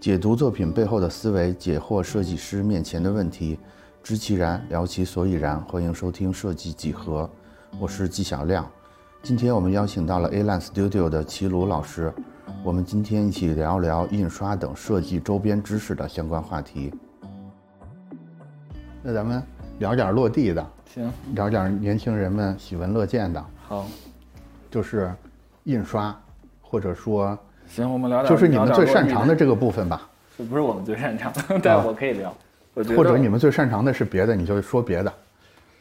解读作品背后的思维，解惑设计师面前的问题，知其然，聊其所以然。欢迎收听设计几何，我是纪晓亮。今天我们邀请到了 A Line Studio 的齐鲁老师，我们今天一起聊聊印刷等设计周边知识的相关话题。那咱们聊点落地的，行，聊点年轻人们喜闻乐见的，好，就是印刷，或者说行，我们聊点就是你们最擅长的这个部分吧。这，不是我们最擅长的，但我可以聊。我觉得或者你们最擅长的是别的，你就说别的。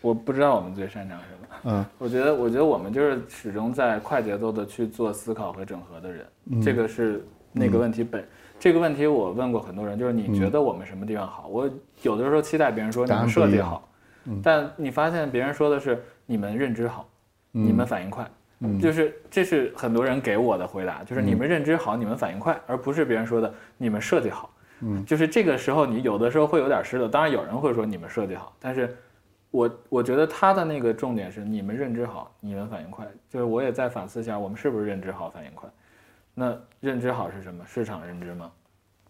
我不知道我们最擅长什么。嗯，我觉得，我觉得我们就是始终在快节奏的去做思考和整合的人，嗯这个是那个问题本。这个问题我问过很多人，就是你觉得我们什么地方好？我有的时候期待别人说你们设计好，但你发现别人说的是你们认知好，你们反应快。就是这是很多人给我的回答，就是你们认知好，你们反应快，而不是别人说的你们设计好。嗯，就是这个时候你有的时候会有点失落，当然有人会说你们设计好，但是我我觉得他的那个重点是你们认知好，你们反应快。就是我也在反思一下，我们是不是认知好，反应快？那认知好是什么？市场认知吗？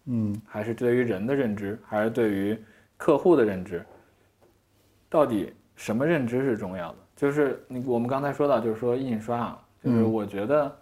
嗯，还是对于人的认知，还是对于客户的认知？到底什么认知是重要的？就是你我们刚才说到，就是说印刷啊，就是我觉得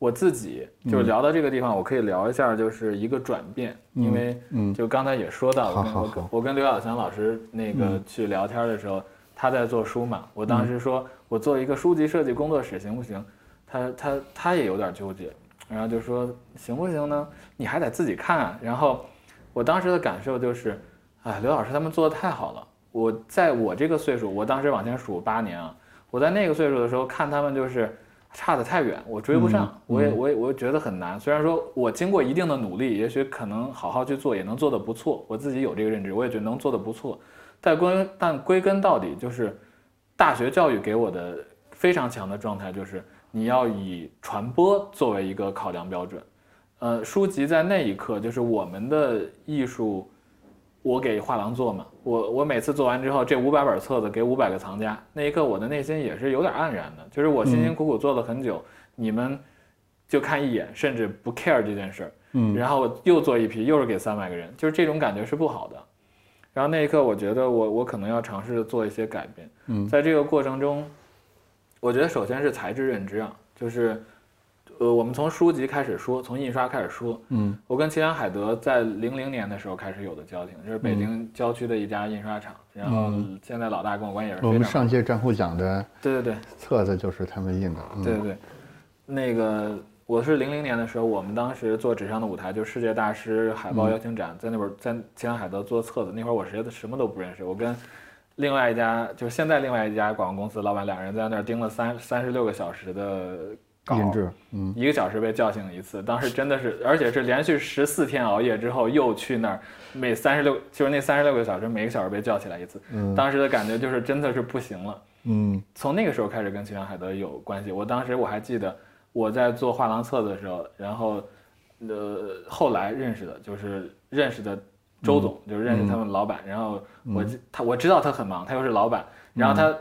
我自己就是聊到这个地方，我可以聊一下，就是一个转变，因为嗯就刚才也说到，我跟好好我跟好我跟刘晓强老师那个去聊天的时候，他在做书嘛，我当时说我做一个书籍设计工作室行不行？他他他也有点纠结，然后就说行不行呢？你还得自己看啊。然后我当时的感受就是，哎，刘老师他们做的太好了。我在我这个岁数，我当时往前数八年啊，我在那个岁数的时候看他们就是差得太远，我追不上，我也我也我也觉得很难。虽然说我经过一定的努力，也许可能好好去做也能做得不错，我自己有这个认知，我也觉得能做得不错。但归但归根到底就是大学教育给我的非常强的状态就是你要以传播作为一个考量标准。呃，书籍在那一刻就是我们的艺术，我给画廊做嘛，我我每次做完之后，这五百本册子给五百个藏家，那一刻我的内心也是有点黯然的，就是我辛辛苦苦做了很久，你们就看一眼，甚至不 care 这件事儿，嗯然后又做一批，又是给三百个人，就是这种感觉是不好的。然后那一刻，我觉得我我可能要尝试做一些改变。嗯在这个过程中，我觉得首先是材质认知啊，就是，呃，我们从书籍开始说，从印刷开始说。嗯。我跟齐梁海德在零零年的时候开始有的交情，就是北京郊区的一家印刷厂，然后现在老大跟我关系也是我们非常好。上届战后奖的。对对对，册子就是他们印的。嗯。对对。对，那个我是零零年的时候，我们当时做纸上的舞台，就世界大师海报邀请展，在那会儿在齐梁海德做册子，那会儿我谁的什么都不认识，我跟另外一家就是现在另外一家广告公司老板，两人在那儿盯了三三十六个小时的稿，印制，嗯一个小时被叫醒一次，当时真的是，而且是连续十四天熬夜之后又去那儿，每三十六就是那三十六个小时，每个小时被叫起来一次，嗯当时的感觉就是真的是不行了。嗯从那个时候开始跟齐梁海德有关系。我当时我还记得我在做画廊册的时候，然后呃后来认识的就是认识的周总，就是认识他们老板。然后我知他我知道他很忙，他又是老板，然后他。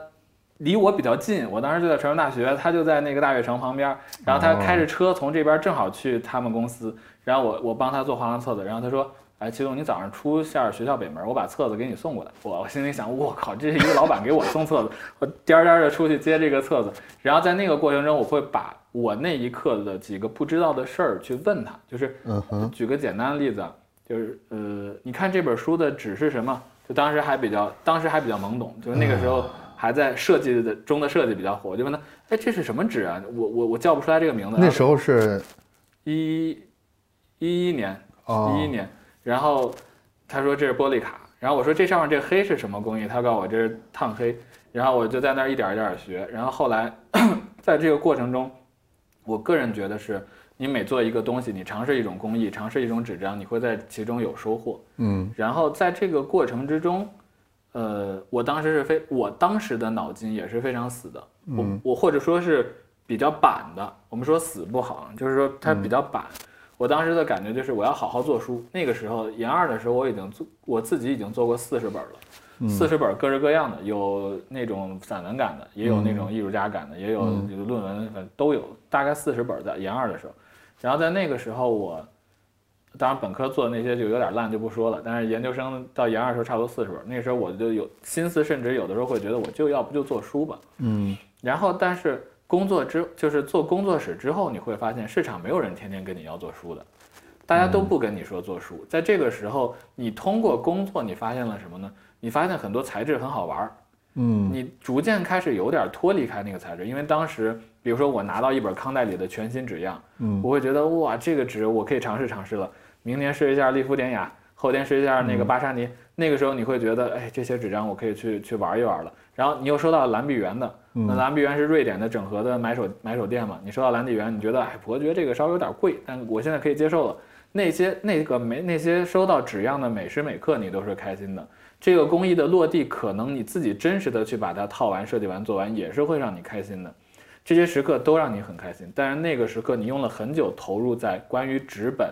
离我比较近，我当时就在传媒大学，他就在那个大悦城旁边。然后他开着车从这边正好去他们公司，然后我我帮他做画廊册子，然后他说：“哎，齐总，你早上出下学校北门，我把册子给你送过来。”我我心里想，我靠，这是一个老板给我送册子，我颠颠的出去接这个册子。然后在那个过程中，我会把我那一刻的几个不知道的事儿去问他，就是举个简单的例子啊，就是呃，你看这本书的纸是什么？就当时还比较，当时还比较懵懂，就是那个时候还在设计的中的设计比较火，我就问他，哎，这是什么纸啊？我我我叫不出来这个名字。那时候是一一一年，哦一一年，然后他说这是玻璃卡，然后我说这上面这个黑是什么工艺？他告诉我这是烫黑，然后我就在那儿一点儿一点儿学，然后后来 在这个过程中，我个人觉得是你每做一个东西，你尝试一种工艺，尝试一种纸张，你会在其中有收获。嗯然后在这个过程之中，呃，我当时是非，我当时的脑筋也是非常死的，我我或者说是比较板的。我们说死不好，就是说它比较板。我当时的感觉就是我要好好做书。那个时候研二的时候，我已经做我自己已经做过四十本了，四十本各式各样的，有那种散文感的，也有那种艺术家感的，也有有论文，都有，大概四十本在研二的时候。然后在那个时候我。当然本科做的那些就有点烂就不说了，但是研究生到研二时候差不多四十本，那时候我就有心思，甚至有的时候会觉得我就要不就做书吧。嗯然后但是工作之就是做工作室之后，你会发现市场没有人天天跟你要做书的，大家都不跟你说做书。在这个时候，你通过工作，你发现了什么呢？你发现很多材质很好玩儿，嗯你逐渐开始有点脱离开那个材质，因为当时，比如说我拿到一本康代里的全新纸样，嗯我会觉得哇，这个纸我可以尝试尝试了。明年试一下利夫典雅，后天试一下那个巴沙尼。那个时候你会觉得，哎，这些纸张我可以去去玩一玩了。然后你又收到蓝碧园的，那蓝碧园是瑞典的整合的买手买手店嘛，你收到蓝碧园，你觉得哎，伯爵这个稍微有点贵，但我现在可以接受了。那些那个没那些收到纸样的每时每刻，你都是开心的。这个工艺的落地，可能你自己真实的去把它套完、设计完、做完，也是会让你开心的。这些时刻都让你很开心，但是那个时刻你用了很久投入在关于纸本、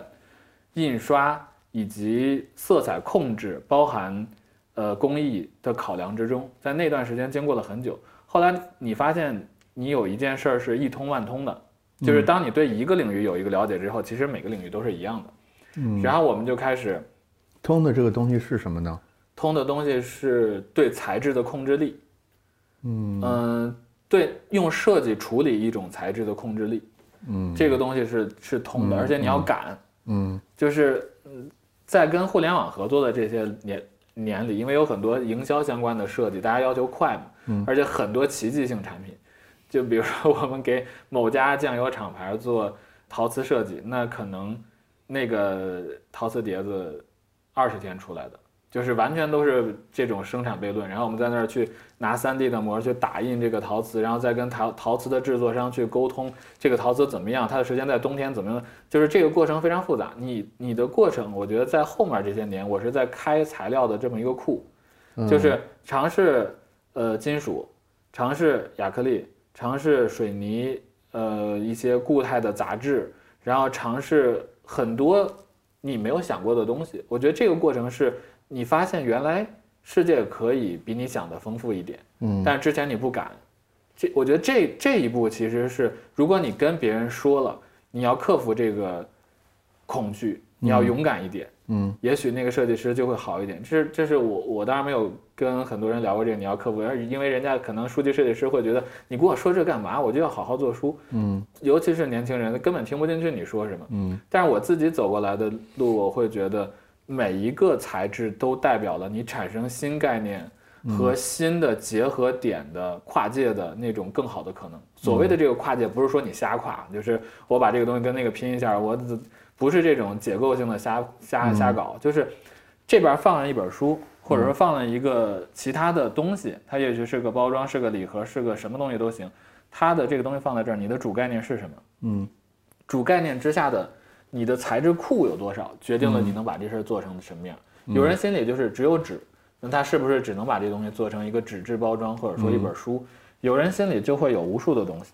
印刷以及色彩控制，包含呃工艺的考量之中，在那段时间经过了很久。后来你发现你有一件事儿是一通万通的，就是当你对一个领域有一个了解之后，其实每个领域都是一样的。嗯，然后我们就开始通的这个东西是什么呢？通的东西是对材质的控制力，嗯嗯，对，用设计处理一种材质的控制力，嗯这个东西是是通的，嗯而且你要赶，嗯就是嗯在跟互联网合作的这些年年里，因为有很多营销相关的设计，大家要求快嘛，嗯而且很多奇迹性产品，就比如说我们给某家酱油厂牌做陶瓷设计，那可能那个陶瓷碟子二十天出来的。就是完全都是这种生产悖论，然后我们在那儿去拿 3D 的模去打印这个陶瓷，然后再跟陶陶瓷的制作商去沟通这个陶瓷怎么样，它的时间在冬天怎么样，就是这个过程非常复杂。你你的过程，我觉得在后面这些年，我是在开材料的这么一个库，就是尝试呃金属，尝试亚克力，尝试水泥，呃一些固态的杂质，然后尝试很多你没有想过的东西。我觉得这个过程是你发现原来世界可以比你想的丰富一点，嗯但是之前你不敢。这我觉得这这一步其实是，如果你跟别人说了，你要克服这个恐惧，你要勇敢一点。嗯也许那个设计师就会好一点。这是这是我我当然没有跟很多人聊过这个，你要克服，而因为人家可能书籍设计师会觉得你跟我说这干嘛？我就要好好做书。嗯尤其是年轻人，根本听不进去你说什么。嗯但是我自己走过来的路，我会觉得每一个材质都代表了你产生新概念和新的结合点的跨界的那种更好的可能。所谓的这个跨界，不是说你瞎跨，就是我把这个东西跟那个拼一下，我不是这种解构性的瞎瞎瞎搞，就是这边放了一本书，或者说放了一个其他的东西，它也许是个包装，是个礼盒，是个什么东西都行。它的这个东西放在这儿，你的主概念是什么？嗯主概念之下的你的材质库有多少，决定了你能把这事儿做成什么样。有人心里就是只有纸，那他是不是只能把这东西做成一个纸质包装，或者说一本书？有人心里就会有无数的东西，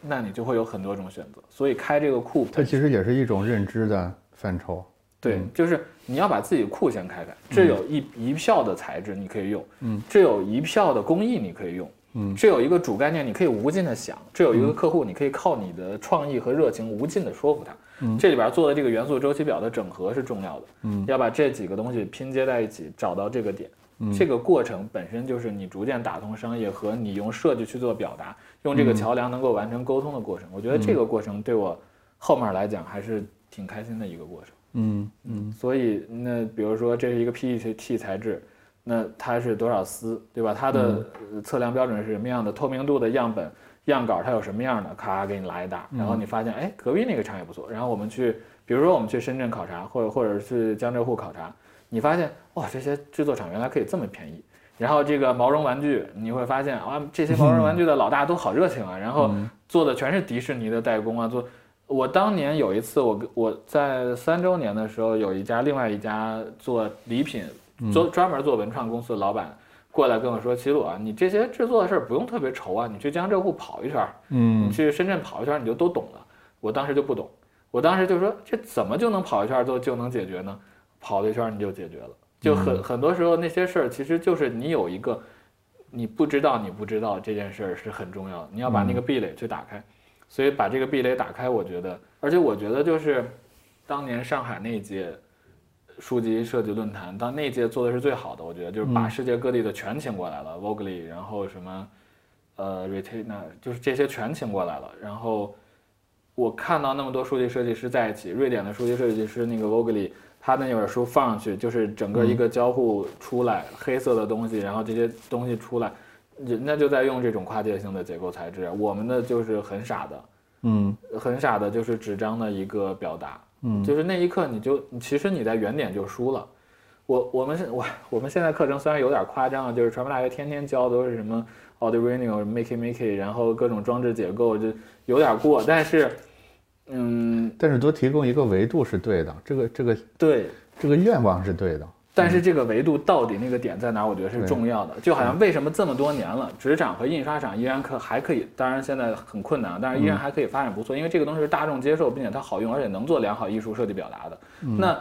那你就会有很多种选择。所以开这个库，它其实也是一种认知的范畴。对，就是你要把自己库先开开，这有一一票的材质你可以用，嗯，这有一票的工艺你可以用，嗯，这有一个主概念你可以无尽的想，这有一个客户你可以靠你的创意和热情无尽的说服他，嗯，这里边做的这个元素周期表的整合是重要的，嗯，要把这几个东西拼接在一起，找到这个点，这个过程本身就是你逐渐打通商业和你用设计去做表达，用这个桥梁能够完成沟通的过程，我觉得这个过程对我后面来讲还是挺开心的一个过程。嗯嗯。所以那比如说这是一个 PET 材质，那它是多少丝，对吧？它的呃测量标准是什么样的？透明度的样本样稿它有什么样的？咔给你来一大，然后你发现哎隔壁那个厂也不错，然后我们去，比如说我们去深圳考察，或者或者是江浙沪考察，你发现哇这些制作厂原来可以这么便宜。然后这个毛绒玩具，你会发现啊，这些毛绒玩具的老大都好热情啊，然后做的全是迪士尼的代工啊，做我当年有一次，我跟我在三周年的时候，有一家另外一家做礼品，做专门做文创公司的老板过来跟我说：“齐鲁啊，你这些制作的事儿不用特别愁啊，你去江浙沪跑一圈儿，你嗯去深圳跑一圈儿，你就都懂了。”我当时就不懂，我当时就说：“这怎么就能跑一圈儿就就能解决呢？跑了一圈儿你就解决了。”就很很多时候那些事儿，其实就是你有一个你不知道你不知道这件事儿是很重要的，你要把那个壁垒去打开。所以把这个壁垒打开，我觉得，而且我觉得就是，当年上海那届书籍设计论坛，当那届做的是最好的，我觉得就是把世界各地的全请过来了 v o g l y 然后什么呃 Retina，就是这些全请过来了。然后我看到那么多书籍设计师在一起，瑞典的书籍设计师那个 v o g l y 他那本书放上去，就是整个一个交互出来，黑色的东西，然后这些东西出来，人家就在用这种跨界性的结构材质，我们的就是很傻的。嗯，很傻的，就是纸张的一个表达，嗯，就是那一刻你就，其实你在原点就输了。我我们是我我们现在课程虽然有点夸张，就是传媒大学天天教都是什么 Arduino、Make Make，然后各种装置结构，就有点过，但是，嗯，但是多提供一个维度是对的，这个这个对，这个愿望是对的。但是这个维度到底那个点在哪？我觉得是重要的。就好像为什么这么多年了，纸厂和印刷厂依然可还可以，当然现在很困难，但是依然还可以发展不错，因为这个东西是大众接受，并且它好用，而且能做良好艺术设计表达的。那，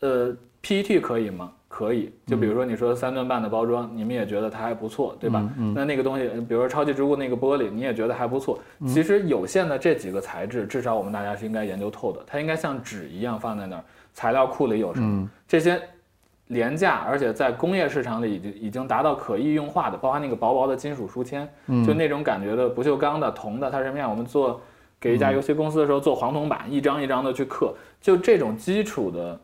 呃，PET 可以吗？可以。就比如说你说三顿半的包装，你们也觉得它还不错，对吧？那那个东西，比如说超级植物那个玻璃，你也觉得还不错。其实有限的这几个材质，至少我们大家是应该研究透的。它应该像纸一样放在那儿，材料库里有什么？这些。廉价，而且在工业市场里已经已经达到可易用化的，包括那个薄薄的金属书签，就那种感觉的不锈钢的、铜的，它什么样？我们做给一家游戏公司的时候做黄铜板，一张一张的去刻，就这种基础的，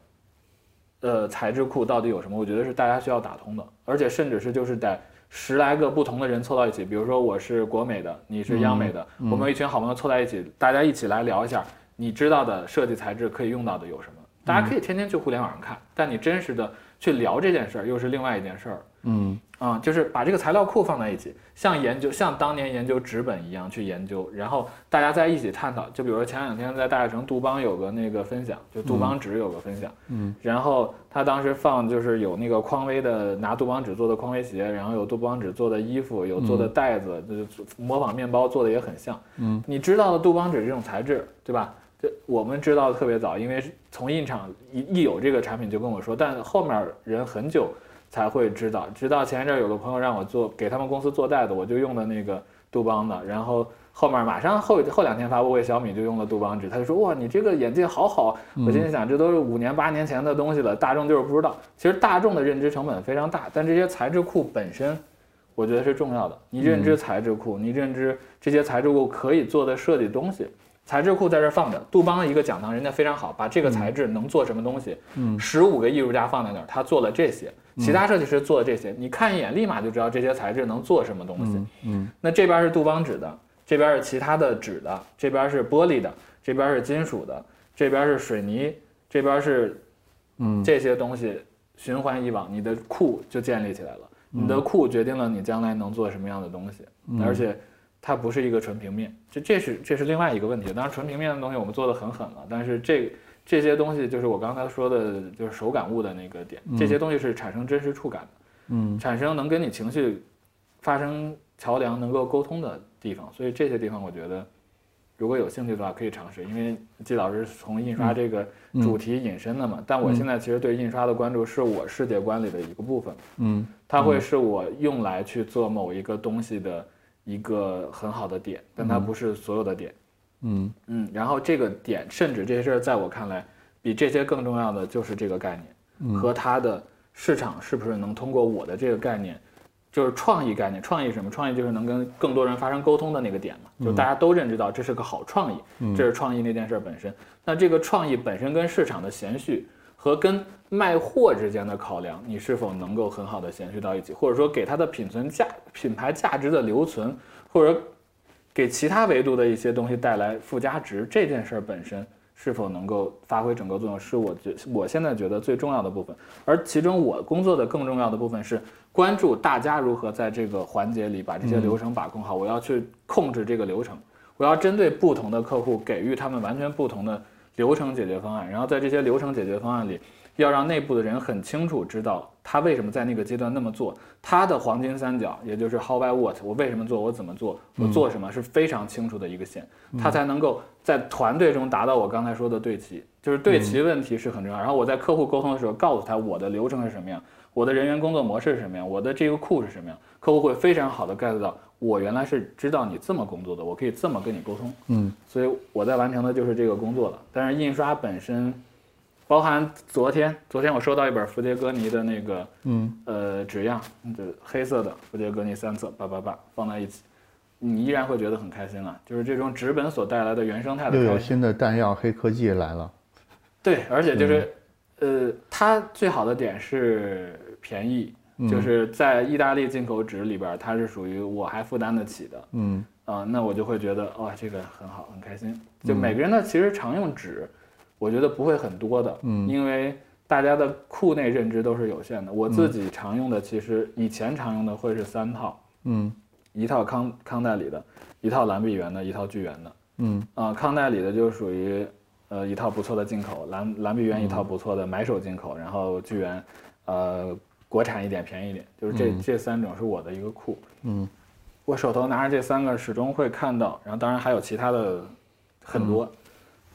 呃，材质库到底有什么？我觉得是大家需要打通的，而且甚至是就是在十来个不同的人凑到一起，比如说我是国美的，你是央美的，我们一群好朋友凑在一起，大家一起来聊一下，你知道的设计材质可以用到的有什么？大家可以天天去互联网上看，但你真实的。去聊这件事儿又是另外一件事儿，嗯。啊，就是把这个材料库放在一起，像研究像当年研究纸本一样去研究，然后大家在一起探讨。就比如说前两天在大悦城杜邦有个那个分享，就杜邦纸有个分享，嗯，然后他当时放就是有那个匡威的拿杜邦纸做的匡威鞋，然后有杜邦纸做的衣服，有做的袋子，就是模仿面包做的也很像，嗯，你知道的杜邦纸这种材质，对吧？我们知道的特别早，因为从印厂一一有这个产品就跟我说，但后面人很久才会知道。直到前一阵有个朋友让我做给他们公司做袋子，我就用的那个杜邦的，然后后面马上后后两天发布会，小米就用了杜邦纸，他就说哇，你这个眼镜好好。我心里想，这都是五年八年前的东西了，大众就是不知道。其实大众的认知成本非常大，但这些材质库本身，我觉得是重要的。你认知材质库，你认知这些材质库可以做的设计东西。材质库在这放着，杜邦的一个讲堂，人家非常好，把这个材质能做什么东西，嗯，十五个艺术家放在那儿，他做了这些，其他设计师做了这些，你看一眼立马就知道这些材质能做什么东西，嗯，那这边是杜邦纸的，这边是其他的纸的，这边是玻璃的，这边是金属的，这边是水泥，这边是，嗯，这些东西循环以往，你的库就建立起来了，你的库决定了你将来能做什么样的东西，而且。它不是一个纯平面，这这是这是另外一个问题。当然，纯平面的东西我们做的很狠了，但是这这些东西就是我刚才说的，就是手感物的那个点，这些东西是产生真实触感的，嗯，产生能跟你情绪发生桥梁、能够沟通的地方。所以这些地方，我觉得如果有兴趣的话，可以尝试。因为季老师从印刷这个主题引申的嘛，但我现在其实对印刷的关注是我世界观里的一个部分，嗯，它会是我用来去做某一个东西的。一个很好的点，但它不是所有的点。嗯嗯，然后这个点，甚至这些事儿，在我看来，比这些更重要的就是这个概念和它的市场是不是能通过我的这个概念，就是创意概念。创意什么？创意就是能跟更多人发生沟通的那个点嘛，就大家都认知到这是个好创意，这是创意那件事本身。那这个创意本身跟市场的延续。和跟卖货之间的考量，你是否能够很好的衔续到一起，或者说给它的品存价、品牌价值的留存，或者给其他维度的一些东西带来附加值，这件事儿本身是否能够发挥整个作用，是我觉我现在觉得最重要的部分。而其中我工作的更重要的部分是关注大家如何在这个环节里把这些流程把控好。我要去控制这个流程，我要针对不同的客户给予他们完全不同的。流程解决方案，然后在这些流程解决方案里，要让内部的人很清楚知道他为什么在那个阶段那么做，他的黄金三角，也就是 how by what，我为什么做，我怎么做，我做什么是非常清楚的一个线，他才能够在团队中达到我刚才说的对齐，就是对齐问题是很重要。然后我在客户沟通的时候告诉他我的流程是什么样，我的人员工作模式是什么样，我的这个库是什么样，客户会非常好的 get 到。我原来是知道你这么工作的，我可以这么跟你沟通，嗯，所以我在完成的就是这个工作了。但是印刷本身，包含昨天，昨天我收到一本弗杰戈尼的那个嗯呃纸样，就黑色的弗杰戈尼三册，叭叭叭放在一起，你依然会觉得很开心了，就是这种纸本所带来的原生态的又有。新的弹药黑科技来了。对，而且就是，呃，它最好的点是便宜，就是在意大利进口纸里边，它是属于我还负担得起的。嗯啊、那我就会觉得哇、这个很好，很开心。就每个人的其实常用纸，我觉得不会很多的，嗯因为大家的库内认知都是有限的。我自己常用的其实以前常用的会是三套，嗯一套康康代理的，一套蓝碧源的，一套巨源的。嗯啊、康代理的就属于呃一套不错的进口，蓝蓝碧源一套不错的买手进口，然后巨源，呃国产一点便宜一点，就是这、这三种是我的一个库。嗯我手头拿着这三个，始终会看到，然后当然还有其他的很多，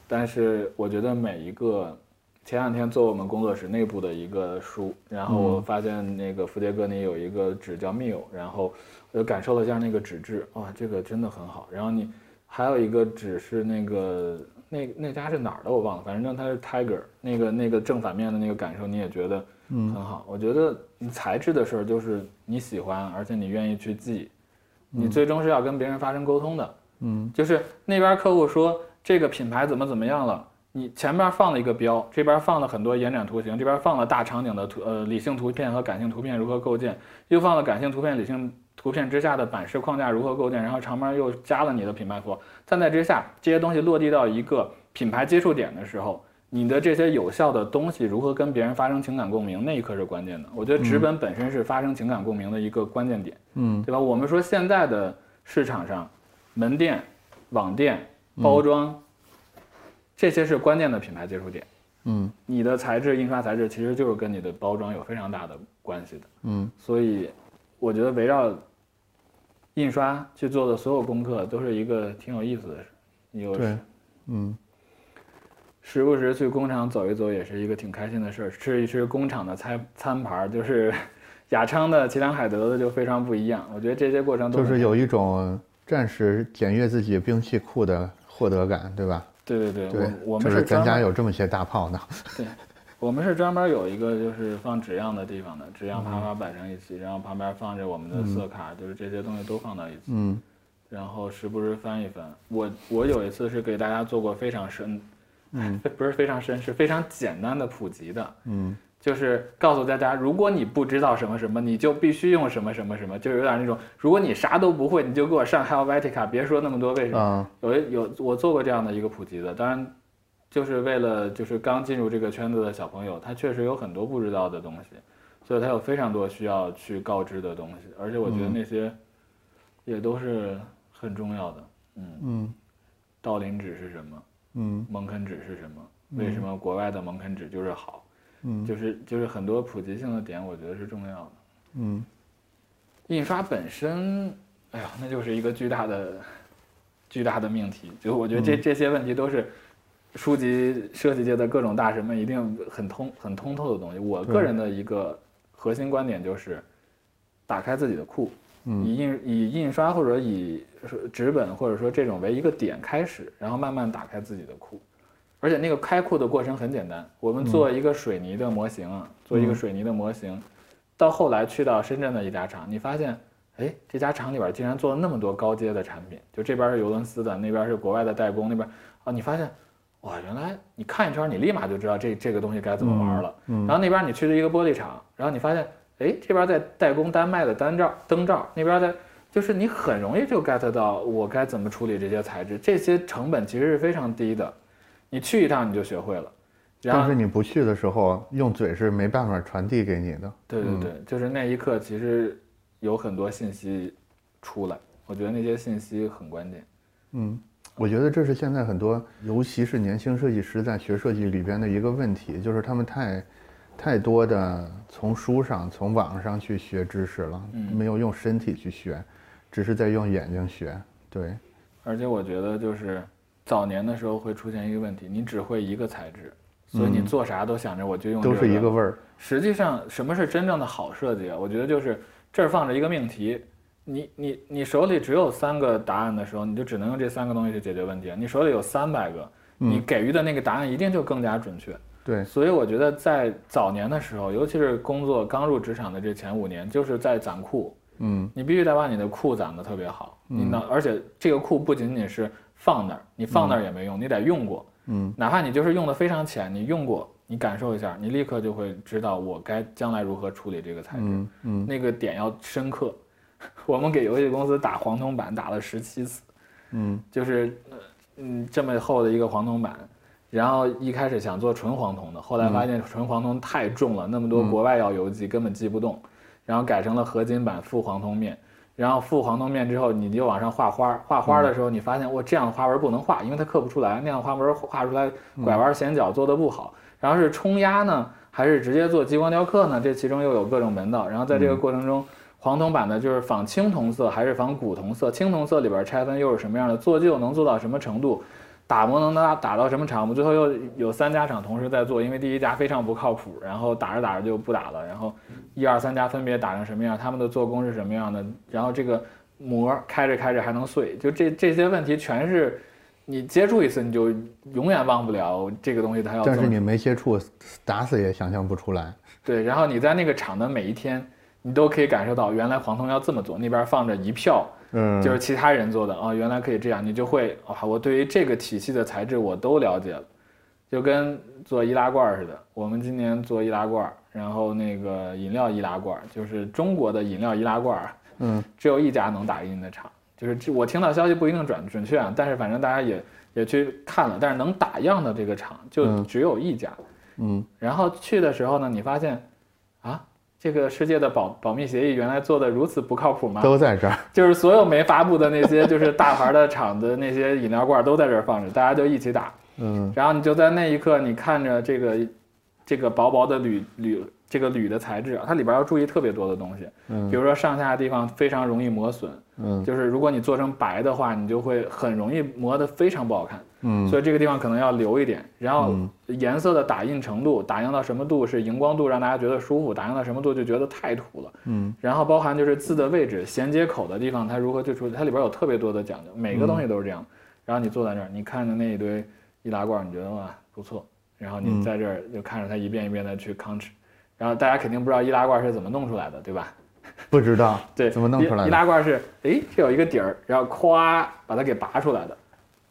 但是我觉得每一个，前两天做我们工作室内部的一个书，然后我发现那个福杰戈尼有一个纸叫 Mio，然后我就感受了一下那个纸质，哇，这个真的很好。然后你还有一个纸是那个那那家是哪儿的我忘了，反正它是 Tiger，那个那个正反面的那个感受你也觉得很好。我觉得你材质的事儿就是你喜欢，而且你愿意去记。你最终是要跟别人发生沟通的，嗯就是那边客户说这个品牌怎么怎么样了，你前面放了一个标，这边放了很多延展图形，这边放了大场景的图呃理性图片和感性图片如何构建，又放了感性图片、理性图片之下的版式框架如何构建，然后旁边又加了你的品牌符号，再在之下这些东西落地到一个品牌接触点的时候。你的这些有效的东西如何跟别人发生情感共鸣，那一刻是关键的。我觉得纸本本身是发生情感共鸣的一个关键点。嗯对吧？我们说现在的市场上，门店、网店、包装，这些是关键的品牌接触点。嗯你的材质、印刷材质其实就是跟你的包装有非常大的关系的。嗯所以，我觉得围绕印刷去做的所有功课，都是一个挺有意思的事。有对嗯时不时去工厂走一走，也是一个挺开心的事儿。吃一吃工厂的餐餐盘儿，就是 雅昌的、齐良海德的就非常不一样。我觉得这些过程都是有一种暂时检阅自己兵器库的获得感，对吧？对对对，对我我，们是咱家有这么些大炮呢。对我们是专门有一个就是放纸样的地方的，纸样嗯啪啪摆成一起，然后旁边放着我们的色卡，就是这些东西都放到一起，嗯然后时不时翻一翻。我我有一次是给大家做过非常深，嗯。不是非常深，是非常简单的普及的，嗯。就是告诉大家，如果你不知道什么什么，你就必须用什么什么什么，就有点那种，如果你啥都不会，你就给我上 Helvetica，别说那么多为什么。啊。有一有我做过这样的一个普及的，当然就是为了就是刚进入这个圈子的小朋友，他确实有很多不知道的东西，所以他有非常多需要去告知的东西，而且我觉得那些也都是很重要的。嗯，嗯。道林指是什么？嗯蒙肯纸是什么？为什么国外的蒙肯纸就是好？嗯就是就是很多普及性的点，我觉得是重要的。嗯印刷本身，哎呀，那就是一个巨大的、巨大的命题。就我觉得这、这些问题都是书籍设计界的各种大神们一定很通、很通透的东西。我个人的一个核心观点就是，打开自己的库，嗯以印以印刷或者以纸本或者说这种为一个点开始，然后慢慢打开自己的库。而且那个开库的过程很简单，我们做一个水泥的模型啊，做一个水泥的模型，到后来去到深圳的一家厂，你发现，哎，这家厂里边竟然做了那么多高阶的产品，就这边是尤伦斯的，那边是国外的代工，那边啊，你发现，哇，原来你看一圈，你立马就知道这这个东西该怎么玩了。嗯然后那边你去了一个玻璃厂，然后你发现，哎，这边在代工丹麦的单罩灯罩，那边在。就是你很容易就 get 到我该怎么处理这些材质，这些成本其实是非常低的，你去一趟你就学会了。但是你不去的时候，用嘴是没办法传递给你的。对对对，就是那一刻，其实有很多信息出来，我觉得那些信息很关键。嗯，我觉得这是现在很多，尤其是年轻设计师在学设计里边的一个问题，就是他们太太多的从书上、从网上去学知识了，嗯没有用身体去学，只是在用眼睛学。对，而且我觉得就是早年的时候会出现一个问题，你只会一个材质，所以你做啥都想着我就用、这都是一个味儿。实际上，什么是真正的好设计啊？我觉得就是这儿放着一个命题，你你你手里只有三个答案的时候，你就只能用这三个东西去解决问题。你手里有三百个，你给予的那个答案一定就更加准确。对，所以我觉得在早年的时候，尤其是工作刚入职场的这前五年，就是在攒库。嗯。你必须得把你的库攒得特别好，你呢，而且这个库不仅仅是放那儿，你放那儿也没用，你得用过。嗯。哪怕你就是用的非常浅，你用过，你感受一下，你立刻就会知道我该将来如何处理这个材质。嗯嗯。那个点要深刻。我们给游戏公司打黄铜板打了十七次，嗯。就是呃嗯这么厚的一个黄铜板，然后一开始想做纯黄铜的，后来发现纯黄铜太重了，那么多国外要邮寄根本寄不动，然后改成了合金板附黄铜面。然后附黄铜面之后，你就往上画花儿。画花儿的时候，你发现我这样的花纹不能画，因为它刻不出来。那样花纹画出来拐弯显角做的不好。然后是冲压呢，还是直接做激光雕刻呢？这其中又有各种门道。然后在这个过程中，黄铜版的就是仿青铜色还是仿古铜色？青铜色里边拆分又是什么样的？做旧能做到什么程度？打磨能打打到什么场？度最后又有三家厂同时在做，因为第一家非常不靠谱，然后打着打着就不打了，然后一二三家分别打成什么样，他们的做工是什么样的，然后这个膜开着开着还能碎，就这这些问题全是你接触一次你就永远忘不了这个东西它要但是你没接触，打死也想象不出来。对，然后你在那个厂的每一天，你都可以感受到原来黄铜要这么做，那边放着一票嗯，就是其他人做的啊、原来可以这样，你就会啊，我对于这个体系的材质我都了解了，就跟做易拉罐似的。我们今年做易拉罐，然后那个饮料易拉罐，就是中国的饮料易拉罐，嗯，只有一家能打印的厂，就是这我听到消息不一定准准确啊，但是反正大家也也去看了，但是能打样的这个厂就嗯只有一家。嗯然后去的时候呢，你发现，啊，这个世界的保保密协议原来做的如此不靠谱吗？都在这儿。就是所有没发布的那些，就是大牌的厂的那些饮料罐都在这儿放着，大家就一起打。嗯然后你就在那一刻，你看着这个这个薄薄的铝铝这个铝的材质啊，它里边要注意特别多的东西，比嗯如说上下的地方非常容易磨损，嗯就是如果你做成白的话，你就会很容易磨得非常不好看。嗯所以这个地方可能要留一点，然后嗯颜色的打印程度，打印到什么度是荧光度让大家觉得舒服，打印到什么度就觉得太土了。嗯然后包含就是字的位置、衔接口的地方，它如何去处理，它里边有特别多的讲究，每个东西都是这样。然后你坐在那儿，你看着那一堆易拉罐，你觉得哇不错，然后你嗯在这儿就看着它一遍一遍的去吭哧，然后大家肯定不知道易拉罐是怎么弄出来的，对吧？不知道对，怎么弄出来的易拉罐是，诶，这有一个底儿，然后咵把它给拔出来的，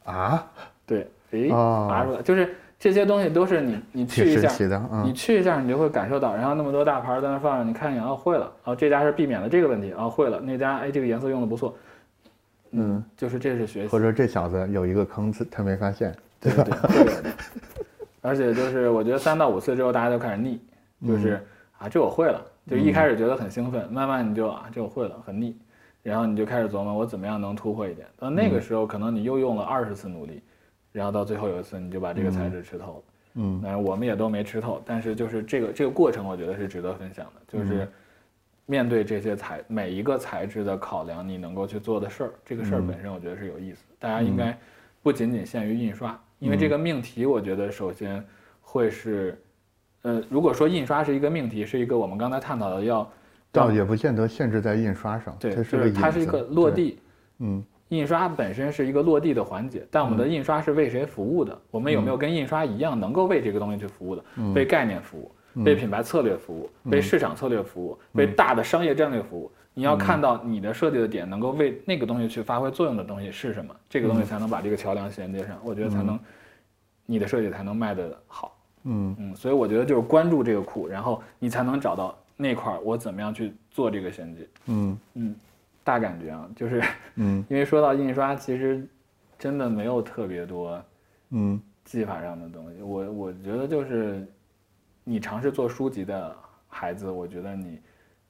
啊？对，诶，哦拔出来，就是这些东西都是你你去一下，你嗯去一下，你就会感受到，然后那么多大牌儿在那放着，你看一眼，哦，会了，哦，这家是避免了这个问题，哦，会了，那家哎，这个颜色用的不错，嗯，就是这是学习或，者这小子有一个坑，他没发现。对对对。而且就是我觉得三到五次之后，大家就开始腻，就是啊，这我会了，就一开始觉得很兴奋，慢慢你就啊，这我会了，很腻，然后你就开始琢磨我怎么样能突破一点。到那个时候，可能你又用了二十次努力，然后到最后有一次你就把这个材质吃透了。嗯。当然我们也都没吃透，但是就是这个这个过程，我觉得是值得分享的，就是面对这些材每一个材质的考量，你能够去做的事儿，这个事儿本身我觉得是有意思。大家应该不仅仅限于印刷，因为这个命题，我觉得首先会是，呃，如果说印刷是一个命题，是一个我们刚才探讨的要，倒也不见得限制在印刷上，对，它就是个它是一个落地，嗯印刷本身是一个落地的环节，但我们的印刷是为谁服务的？我们有没有跟印刷一样，能够为这个东西去服务的？为概念服务，为品牌策略服务，为市场策略服务，为大的商业战略服务。你要看到你的设计的点能够为那个东西去发挥作用的东西是什么，这个东西才能把这个桥梁衔接上。我觉得才能，你的设计才能卖得好。嗯嗯，所以我觉得就是关注这个库，然后你才能找到那块儿我怎么样去做这个衔接。嗯嗯，大感觉啊，就是。嗯 因为说到印刷，其实真的没有特别多嗯技法上的东西。我我觉得就是你尝试做书籍的孩子，我觉得你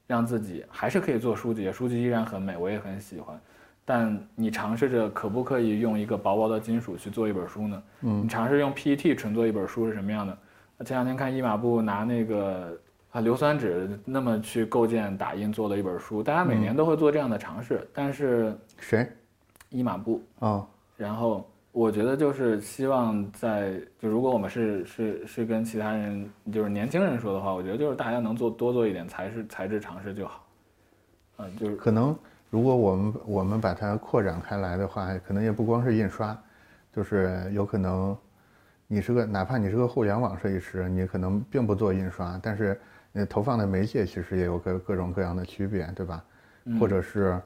让自己还是可以做书籍，书籍依然很美，我也很喜欢。但你尝试着可不可以用一个薄薄的金属去做一本书呢？嗯你尝试用 PET 纯做一本书是什么样的？前两天看一马布拿那个啊硫酸纸那么去构建打印做了一本书，大家每年都会做这样的尝试，但是谁？一马布哦然后我觉得就是希望在就如果我们是是是跟其他人就是年轻人说的话，我觉得就是大家能做多做一点材质材质尝试就好。嗯，就是可能如果我们我们把它扩展开来的话，可能也不光是印刷，就是有可能你是个哪怕你是个互联网设计师，你可能并不做印刷，但是你投放的媒介其实也有各各种各样的区别，对吧？或者是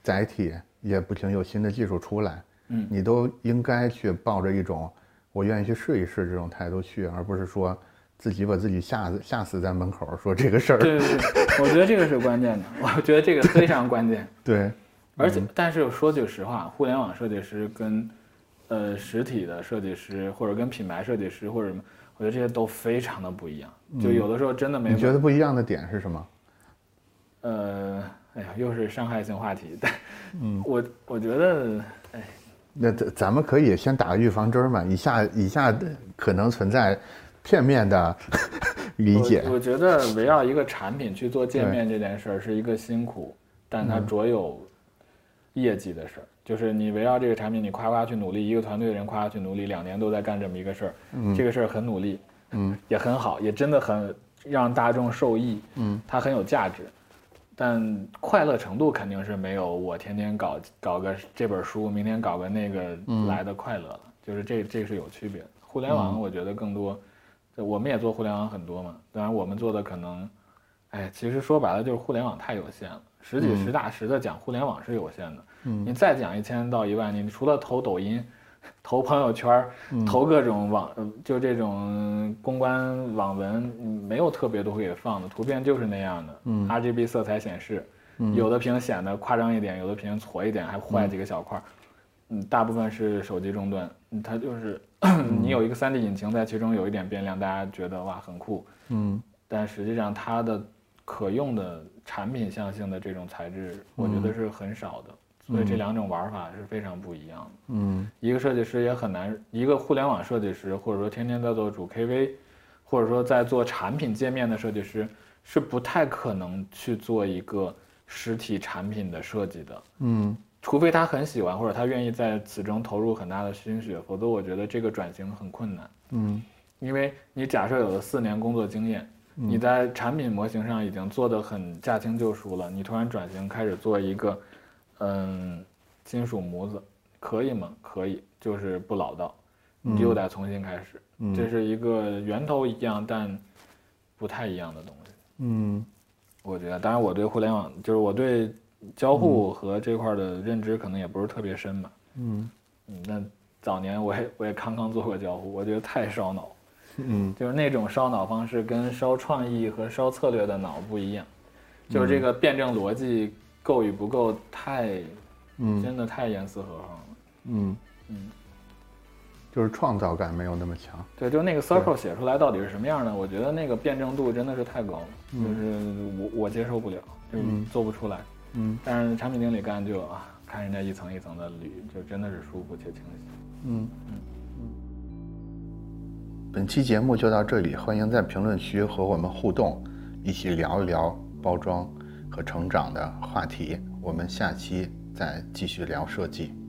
载体也不停有新的技术出来，嗯你都应该去抱着一种我愿意去试一试这种态度去，而不是说自己把自己吓死吓死在门口说这个事儿。对对对，我觉得这个是关键的，我觉得这个非常关键。对，而且，但是说句实话，互联网设计师跟呃实体的设计师，或者跟品牌设计师或者什么，我觉得这些都非常的不一样。就有的时候真的没你觉得不一样的点是什么？呃，哎呀，又是伤害性话题。但，嗯，我我觉得，哎，那咱咱们可以先打个预防针儿嘛，以下以下可能存在片面的 理解。我我觉得围绕一个产品去做界面这件事儿是一个辛苦，但它卓有业绩的事儿。就是你围绕这个产品，你夸夸去努力，一个团队的人夸夸去努力，两年都在干这么一个事儿，这个事儿很努力，嗯，也很好，也真的很让大众受益，嗯，它很有价值。但快乐程度肯定是没有我天天搞搞个这本书，明天搞个那个来的快乐了。就是这这是有区别的。互联网我觉得更多，我们也做互联网很多嘛。当然我们做的可能，哎，其实说白了就是互联网太有限了，实际实打实的讲，互联网是有限的。嗯你再讲一千到一万，你除了投抖音、投朋友圈、投各种网，呃就这种公关网文，嗯没有特别多会给放的，图片就是那样的。嗯 RGB 色彩显示，有的屏显得夸张一点，有的屏矬一点，还坏几个小块儿。嗯，大部分是手机终端，嗯它就是 你有一个 3D 引擎在其中有一点变量，大家觉得哇很酷，嗯但实际上它的可用的产品向性的这种材质，我觉得是很少的。所以这两种玩法是非常不一样的。嗯一个设计师也很难，一个互联网设计师，或者说天天在做主 KV，或者说在做产品界面的设计师，是不太可能去做一个实体产品的设计的。嗯除非他很喜欢，或者他愿意在此中投入很大的心血，否则我觉得这个转型很困难。嗯因为你假设有了四年工作经验，你在产品模型上已经做得很驾轻就熟了，你突然转型开始做一个，嗯，金属模子，可以吗？可以，就是不老道，你又得重新开始。嗯这是一个源头一样，但不太一样的东西。嗯我觉得，当然我对互联网，就是我对交互和这块的认知可能也不是特别深吧。嗯嗯，那早年我也我也刚刚做过交互，我觉得太烧脑。嗯就是那种烧脑方式跟烧创意和烧策略的脑不一样，就是这个辩证逻辑够与不够太，嗯。真的太严丝合缝了。嗯。嗯，就是创造感没有那么强。对，就那个 circle 写出来到底是什么样的，我觉得那个辩证度真的是太高。了，嗯。就是我我接受不了，就是嗯。做不出来。嗯。但是产品经理干就啊，看人家一层一层的捋，就真的是舒服且清晰。嗯。本期节目就到这里，欢迎在评论区和我们互动，一起聊一聊包装和成长的话题。我们下期再继续聊设计。